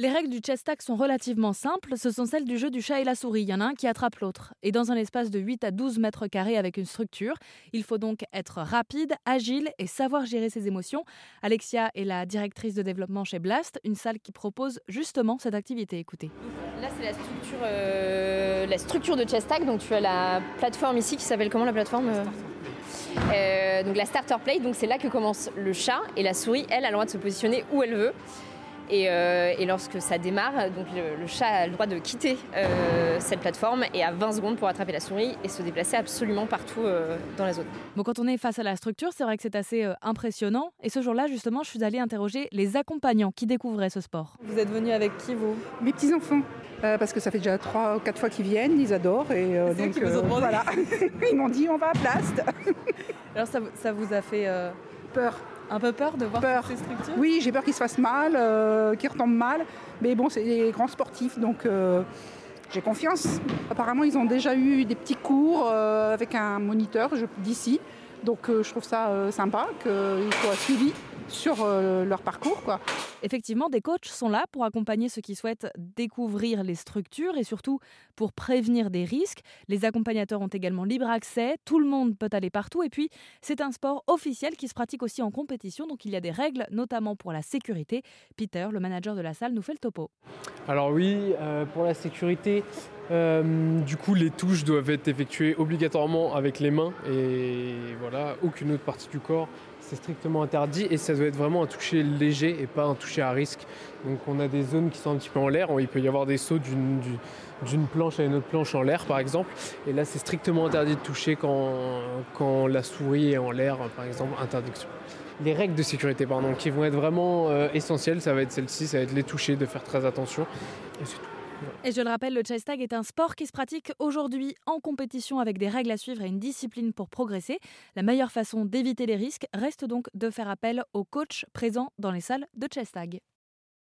Les règles du chess tag sont relativement simples, ce sont celles du jeu du chat et la souris, il y en a un qui attrape l'autre. Et dans un espace de 8 à 12 mètres carrés avec une structure, il faut donc être rapide, agile et savoir gérer ses émotions. Alexia est la directrice de développement chez Blast, une salle qui propose justement cette activité. Écoutez. Là, c'est la structure, euh, la structure de chess tag, donc tu as la plateforme ici qui s'appelle comment la plateforme euh euh, donc la starter plate, donc c'est là que commence le chat et la souris, elle, a le droit de se positionner où elle veut. Euh, et, lorsque ça démarre, donc le, chat a le droit de quitter euh, cette plateforme et a 20 secondes pour attraper la souris et se déplacer absolument partout euh, dans la zone. Bon, quand on est face à la structure, c'est vrai que c'est assez impressionnant. Et ce jour-là, justement, je suis allée interroger les accompagnants qui découvraient ce sport. Vous êtes venu avec qui, vous? Mes petits-enfants. parce que ça fait déjà 3 ou 4 fois qu'ils viennent, ils adorent. Et donc, qui vous ont voilà. ils m'ont dit on va à Plast. Alors ça, ça vous a fait peur un peu peur de voir peur. ces structures Oui, j'ai peur qu'ils se fassent mal, euh, qu'ils retombent mal. Mais bon, c'est des grands sportifs, donc euh, j'ai confiance. Apparemment, ils ont déjà eu des petits cours euh, avec un moniteur d'ici. Donc je trouve ça sympa qu'ils soient suivis sur euh, leur parcours. Quoi. Effectivement, des coachs sont là pour accompagner ceux qui souhaitent découvrir les structures et surtout pour prévenir des risques. Les accompagnateurs ont également libre accès, tout le monde peut aller partout et puis c'est un sport officiel qui se pratique aussi en compétition, donc il y a des règles, notamment pour la sécurité. Peter, le manager de la salle, nous fait le topo. Alors oui, euh, pour la sécurité, euh, du coup, les touches doivent être effectuées obligatoirement avec les mains et voilà, aucune autre partie du corps c'est strictement interdit et ça doit être vraiment un toucher léger et pas un toucher à risque. Donc on a des zones qui sont un petit peu en l'air, il peut y avoir des sauts d'une planche à une autre planche en l'air par exemple. Et là c'est strictement interdit de toucher quand, la souris est en l'air par exemple, interdiction. Les règles de sécurité pardon, qui vont être vraiment euh, essentielles, ça va être celle-ci, ça va être les toucher, de faire très attention. Et c'est tout. Et je le rappelle, le chess tag est un sport qui se pratique aujourd'hui en compétition avec des règles à suivre et une discipline pour progresser. La meilleure façon d'éviter les risques reste donc de faire appel aux coachs présents dans les salles de chess tag.